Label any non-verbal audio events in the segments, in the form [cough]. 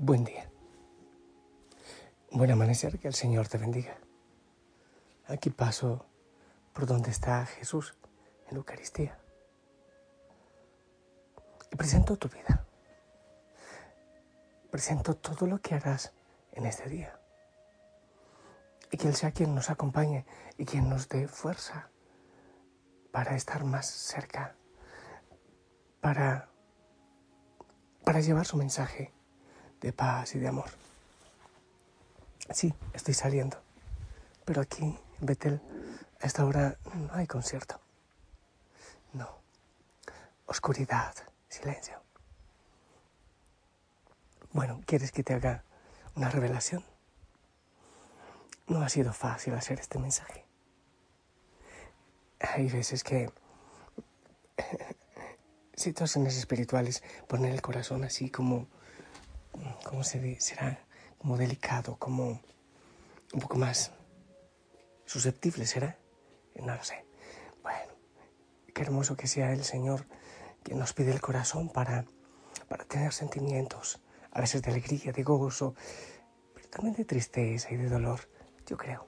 Buen día. Buen amanecer, que el Señor te bendiga. Aquí paso por donde está Jesús en Eucaristía. Y presento tu vida. Presento todo lo que harás en este día. Y que Él sea quien nos acompañe y quien nos dé fuerza para estar más cerca, para, para llevar su mensaje de paz y de amor. Sí, estoy saliendo, pero aquí, en Betel, a esta hora no hay concierto. No, oscuridad, silencio. Bueno, ¿quieres que te haga una revelación? No ha sido fácil hacer este mensaje. Hay veces que [laughs] situaciones espirituales ponen el corazón así como ¿cómo? Será como delicado, como un poco más susceptible, ¿será? No lo sé. Bueno, qué hermoso que sea el Señor quien nos pide el corazón para, para tener sentimientos, a veces de alegría, de gozo, pero también de tristeza y de dolor, yo creo.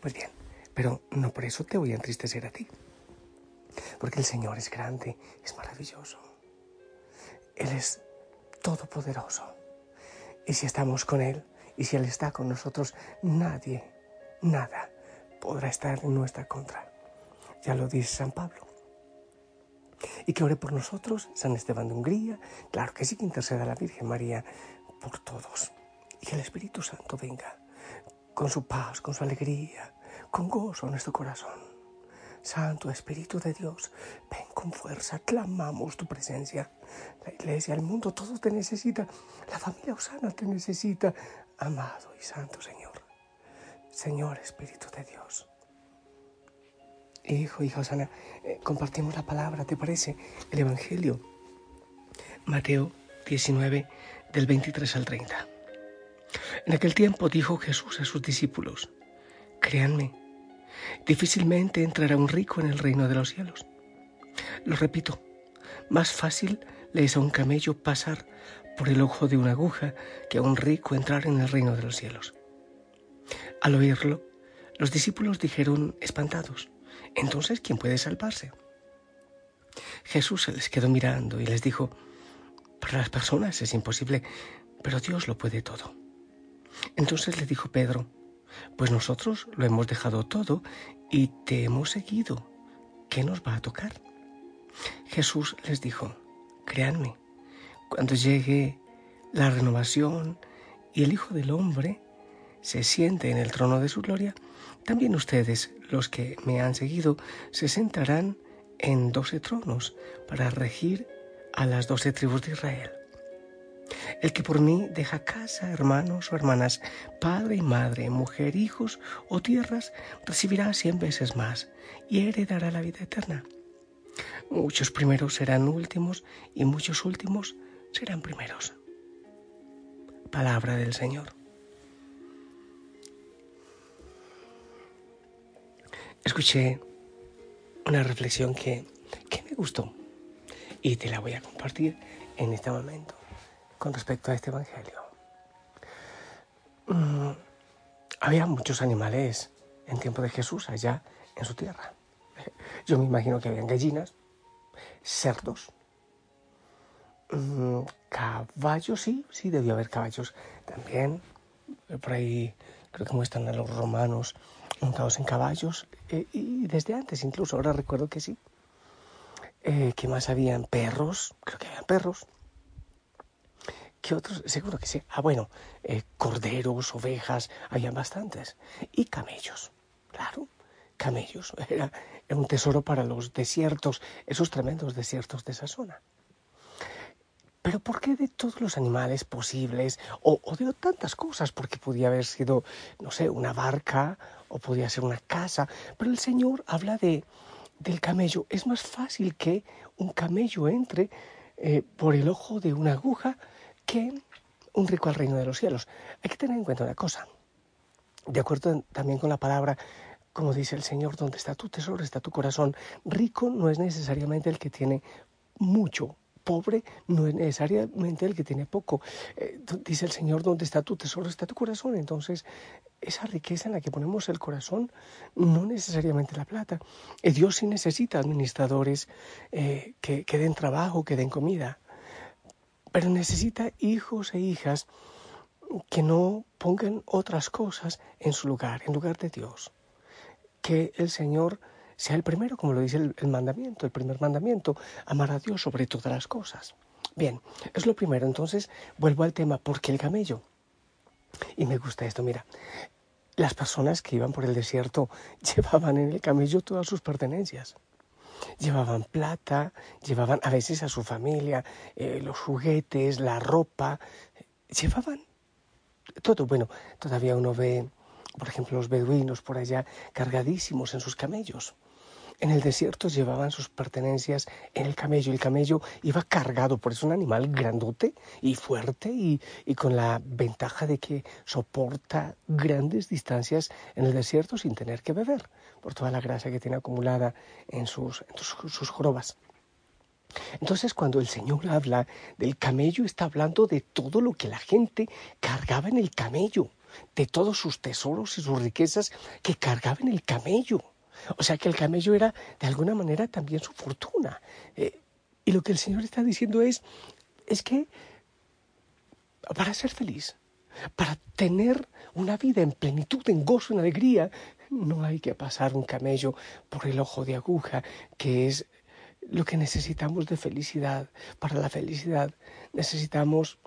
Pues bien, pero no por eso te voy a entristecer a ti, porque el Señor es grande, es maravilloso. Él es todopoderoso. Y si estamos con Él, y si Él está con nosotros, nadie, nada podrá estar en nuestra contra. Ya lo dice San Pablo. Y que ore por nosotros, San Esteban de Hungría, claro que sí que interceda la Virgen María por todos. Y que el Espíritu Santo venga con su paz, con su alegría, con gozo en nuestro corazón. Santo Espíritu de Dios, ven con fuerza, clamamos tu presencia. La iglesia, el mundo, todo te necesita. La familia Osana te necesita. Amado y Santo Señor. Señor Espíritu de Dios. Hijo, hija Osana, eh, compartimos la palabra, ¿te parece? El Evangelio. Mateo 19, del 23 al 30. En aquel tiempo dijo Jesús a sus discípulos, créanme, Difícilmente entrará un rico en el reino de los cielos. Lo repito, más fácil le es a un camello pasar por el ojo de una aguja que a un rico entrar en el reino de los cielos. Al oírlo, los discípulos dijeron espantados, entonces, ¿quién puede salvarse? Jesús se les quedó mirando y les dijo, para las personas es imposible, pero Dios lo puede todo. Entonces le dijo Pedro, pues nosotros lo hemos dejado todo y te hemos seguido. ¿Qué nos va a tocar? Jesús les dijo, créanme, cuando llegue la renovación y el Hijo del Hombre se siente en el trono de su gloria, también ustedes, los que me han seguido, se sentarán en doce tronos para regir a las doce tribus de Israel. El que por mí deja casa, hermanos o hermanas, padre y madre, mujer, hijos o tierras, recibirá cien veces más y heredará la vida eterna. Muchos primeros serán últimos y muchos últimos serán primeros. Palabra del Señor. Escuché una reflexión que, que me gustó y te la voy a compartir en este momento con respecto a este Evangelio. Mm, había muchos animales en tiempo de Jesús allá en su tierra. Yo me imagino que habían gallinas, cerdos, mm, caballos, sí, sí, debió haber caballos también. Por ahí creo que muestran a los romanos montados en caballos, eh, y desde antes incluso, ahora recuerdo que sí. Eh, ¿Qué más habían? Perros, creo que habían perros. ¿Qué otros? Seguro que sí. Ah, bueno, eh, corderos, ovejas, habían bastantes. Y camellos, claro, camellos. [laughs] Era, un tesoro para los desiertos, esos tremendos desiertos de esa zona. Pero ¿por qué de todos los animales posibles o, de tantas cosas? Porque podía haber sido, no sé, una barca o podía ser una casa. Pero el Señor habla de, del camello. Es más fácil que un camello entre eh, por el ojo de una aguja que un rico al reino de los cielos. Hay que tener en cuenta una cosa. De acuerdo también con la palabra, como dice el Señor, donde está tu tesoro, está tu corazón. Rico no es necesariamente el que tiene mucho pobre no es necesariamente el que tiene poco. Eh, dice el Señor, donde está tu tesoro, está tu corazón. Entonces, esa riqueza en la que ponemos el corazón, no necesariamente la plata. Eh, Dios sí necesita administradores eh, que, que den trabajo, que den comida, pero necesita hijos e hijas que no pongan otras cosas en su lugar, en lugar de Dios. Que el Señor sea el primero, como lo dice el, mandamiento, el primer mandamiento, amar a Dios sobre todas las cosas. Bien, es lo primero. Entonces, vuelvo al tema, ¿por qué el camello? Y me gusta esto, mira, las personas que iban por el desierto [laughs] llevaban en el camello todas sus pertenencias. Llevaban plata, llevaban a veces a su familia, eh, los juguetes, la ropa, llevaban todo. Bueno, todavía uno ve, por ejemplo, los beduinos por allá cargadísimos en sus camellos. En el desierto llevaban sus pertenencias en el camello. El camello iba cargado, por eso un animal grandote y fuerte y, con la ventaja de que soporta grandes distancias en el desierto sin tener que beber, por toda la grasa que tiene acumulada en sus, en sus jorobas. Entonces cuando el Señor habla del camello, está hablando de todo lo que la gente cargaba en el camello, de todos sus tesoros y sus riquezas que cargaba en el camello. O sea que el camello era de alguna manera también su fortuna. Eh, y lo que el Señor está diciendo es, es que para ser feliz, para tener una vida en plenitud, en gozo, en alegría, no hay que pasar un camello por el ojo de aguja, que es lo que necesitamos de felicidad. Para la felicidad necesitamos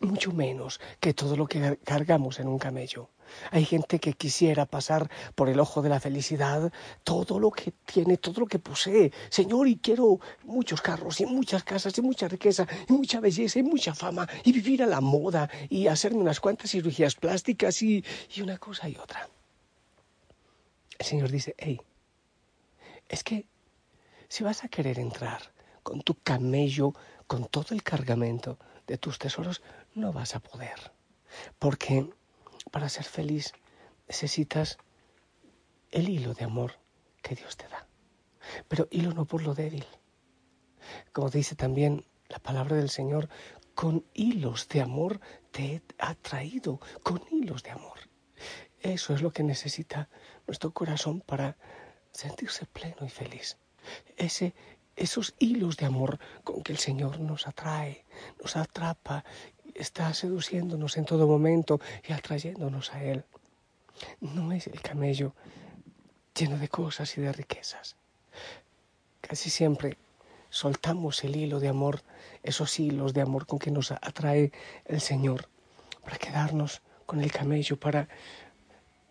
mucho menos que todo lo que cargamos en un camello. Hay gente que quisiera pasar por el ojo de la felicidad todo lo que tiene, todo lo que posee. Señor, y quiero muchos carros y muchas casas y mucha riqueza y mucha belleza y mucha fama y vivir a la moda y hacerme unas cuantas cirugías plásticas y, y una cosa y otra. El Señor dice, hey, es que si vas a querer entrar con tu camello, con todo el cargamento de tus tesoros, no vas a poder. Porque para ser feliz necesitas el hilo de amor que Dios te da. Pero hilo no por lo débil. Como dice también la palabra del Señor, con hilos de amor te he atraído, con hilos de amor. Eso es lo que necesita nuestro corazón para sentirse pleno y feliz. Ese, esos hilos de amor con que el Señor nos atrae, nos atrapa está seduciéndonos en todo momento y atrayéndonos a Él. No es el camello lleno de cosas y de riquezas. Casi siempre soltamos el hilo de amor, esos hilos de amor con que nos atrae el Señor, para quedarnos con el camello, para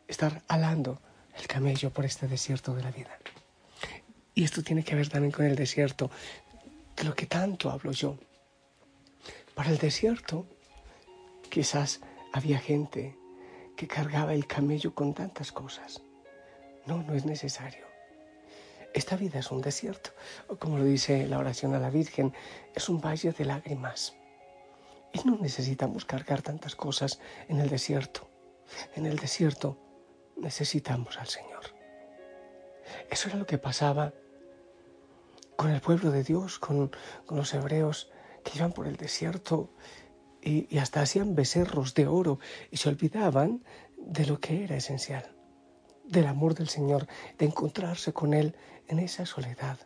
estar alando el camello por este desierto de la vida. Y esto tiene que ver también con el desierto, de lo que tanto hablo yo. Para el desierto quizás había gente que cargaba el camello con tantas cosas. No, no es necesario. Esta vida es un desierto, como lo dice la oración a la Virgen, es un valle de lágrimas. Y no necesitamos cargar tantas cosas en el desierto. En el desierto necesitamos al Señor. Eso era lo que pasaba con el pueblo de Dios, con, los hebreos que iban por el desierto y, hasta hacían becerros de oro y se olvidaban de lo que era esencial, del amor del Señor, de encontrarse con Él en esa soledad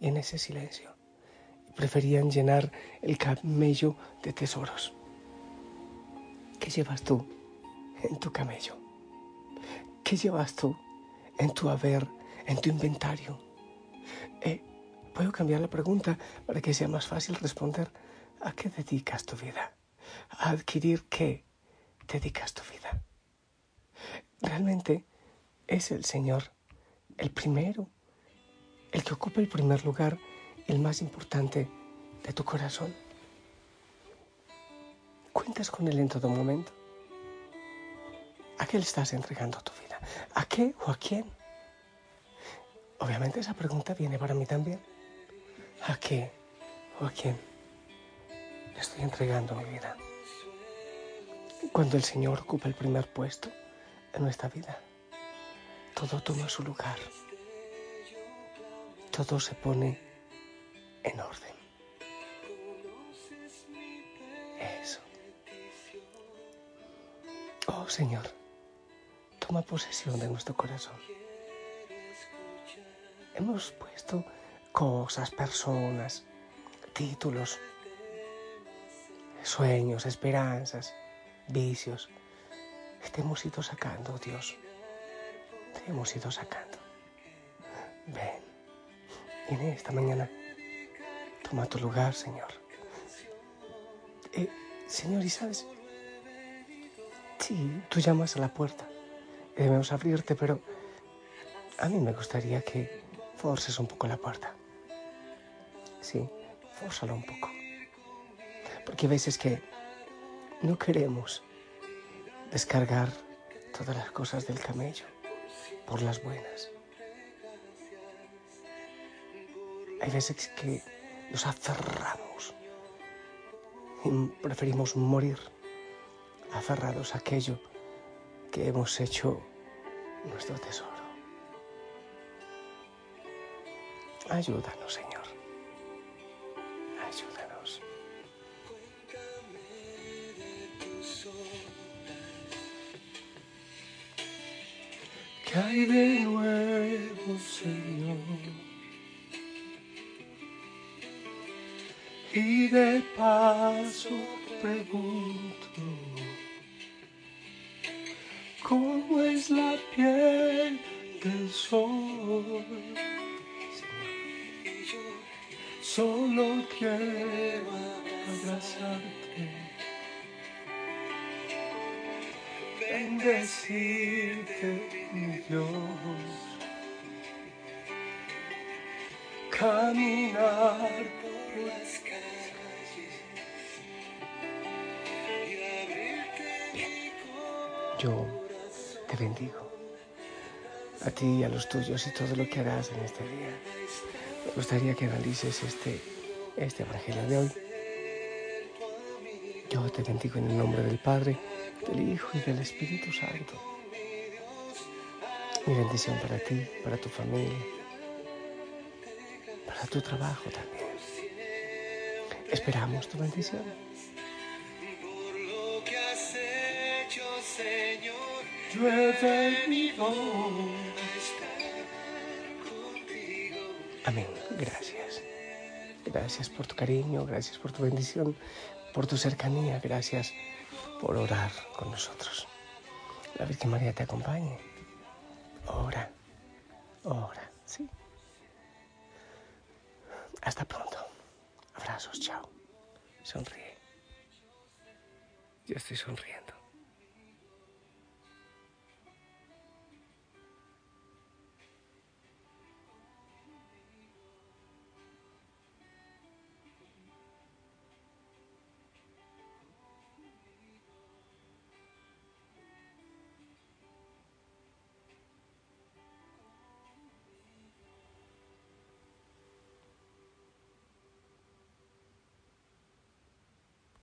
y en ese silencio. preferían llenar el camello de tesoros. ¿Qué llevas tú en tu camello? ¿Qué llevas tú en tu haber, en tu inventario. Eh, Puedo cambiar la pregunta para que sea más fácil responder. ¿A qué dedicas tu vida? ¿A adquirir qué dedicas tu vida? Realmente es el Señor el primero, el que ocupa el primer lugar, el más importante de tu corazón. ¿Cuentas con Él en todo momento? ¿A qué le estás entregando tu vida? ¿A qué o a quién? Obviamente esa pregunta viene para mí también. ¿A qué o a quién estoy entregando mi vida? Cuando el Señor ocupa el primer puesto en nuestra vida, todo toma su lugar. Todo se pone en orden. Eso. Oh Señor, toma posesión de nuestro corazón hemos puesto cosas, personas, títulos, sueños, esperanzas, vicios. Te hemos ido sacando, Dios. Te hemos ido sacando. Ven. Y esta mañana, toma tu lugar, Señor. Eh, señor, ¿y sabes? Sí, tú llamas a la puerta. Debemos abrirte, pero a mí me gustaría que forces un poco la puerta. Sí, fórzala un poco. Porque hay veces que no queremos descargar todas las cosas del camello por las buenas. Hay veces que nos aferramos y preferimos morir aferrados a aquello que hemos hecho nuestro tesoro. Ayúdanos, Señor. ¿Qué hay de nuevo, Señor? Y de paso pregunto, ¿cómo es la piel del sol? Solo quiero abrazarte, bendecirte, mi Dios, caminar por las calles y abrirte Yo te bendigo a ti y a los tuyos y todo lo que harás en este día. Me gustaría que analices este, este Evangelio de hoy. Yo te bendigo en el nombre del Padre, del Hijo y del Espíritu Santo. Mi bendición para ti, para tu familia, para tu trabajo también. Esperamos tu bendición. Yo he venido Amén. Gracias. Gracias por tu cariño, gracias por tu bendición, por tu cercanía, gracias por orar con nosotros. La Virgen María te acompañe. Ora, ora, sí. Hasta pronto. Abrazos, chao. Sonríe. Yo estoy sonriendo.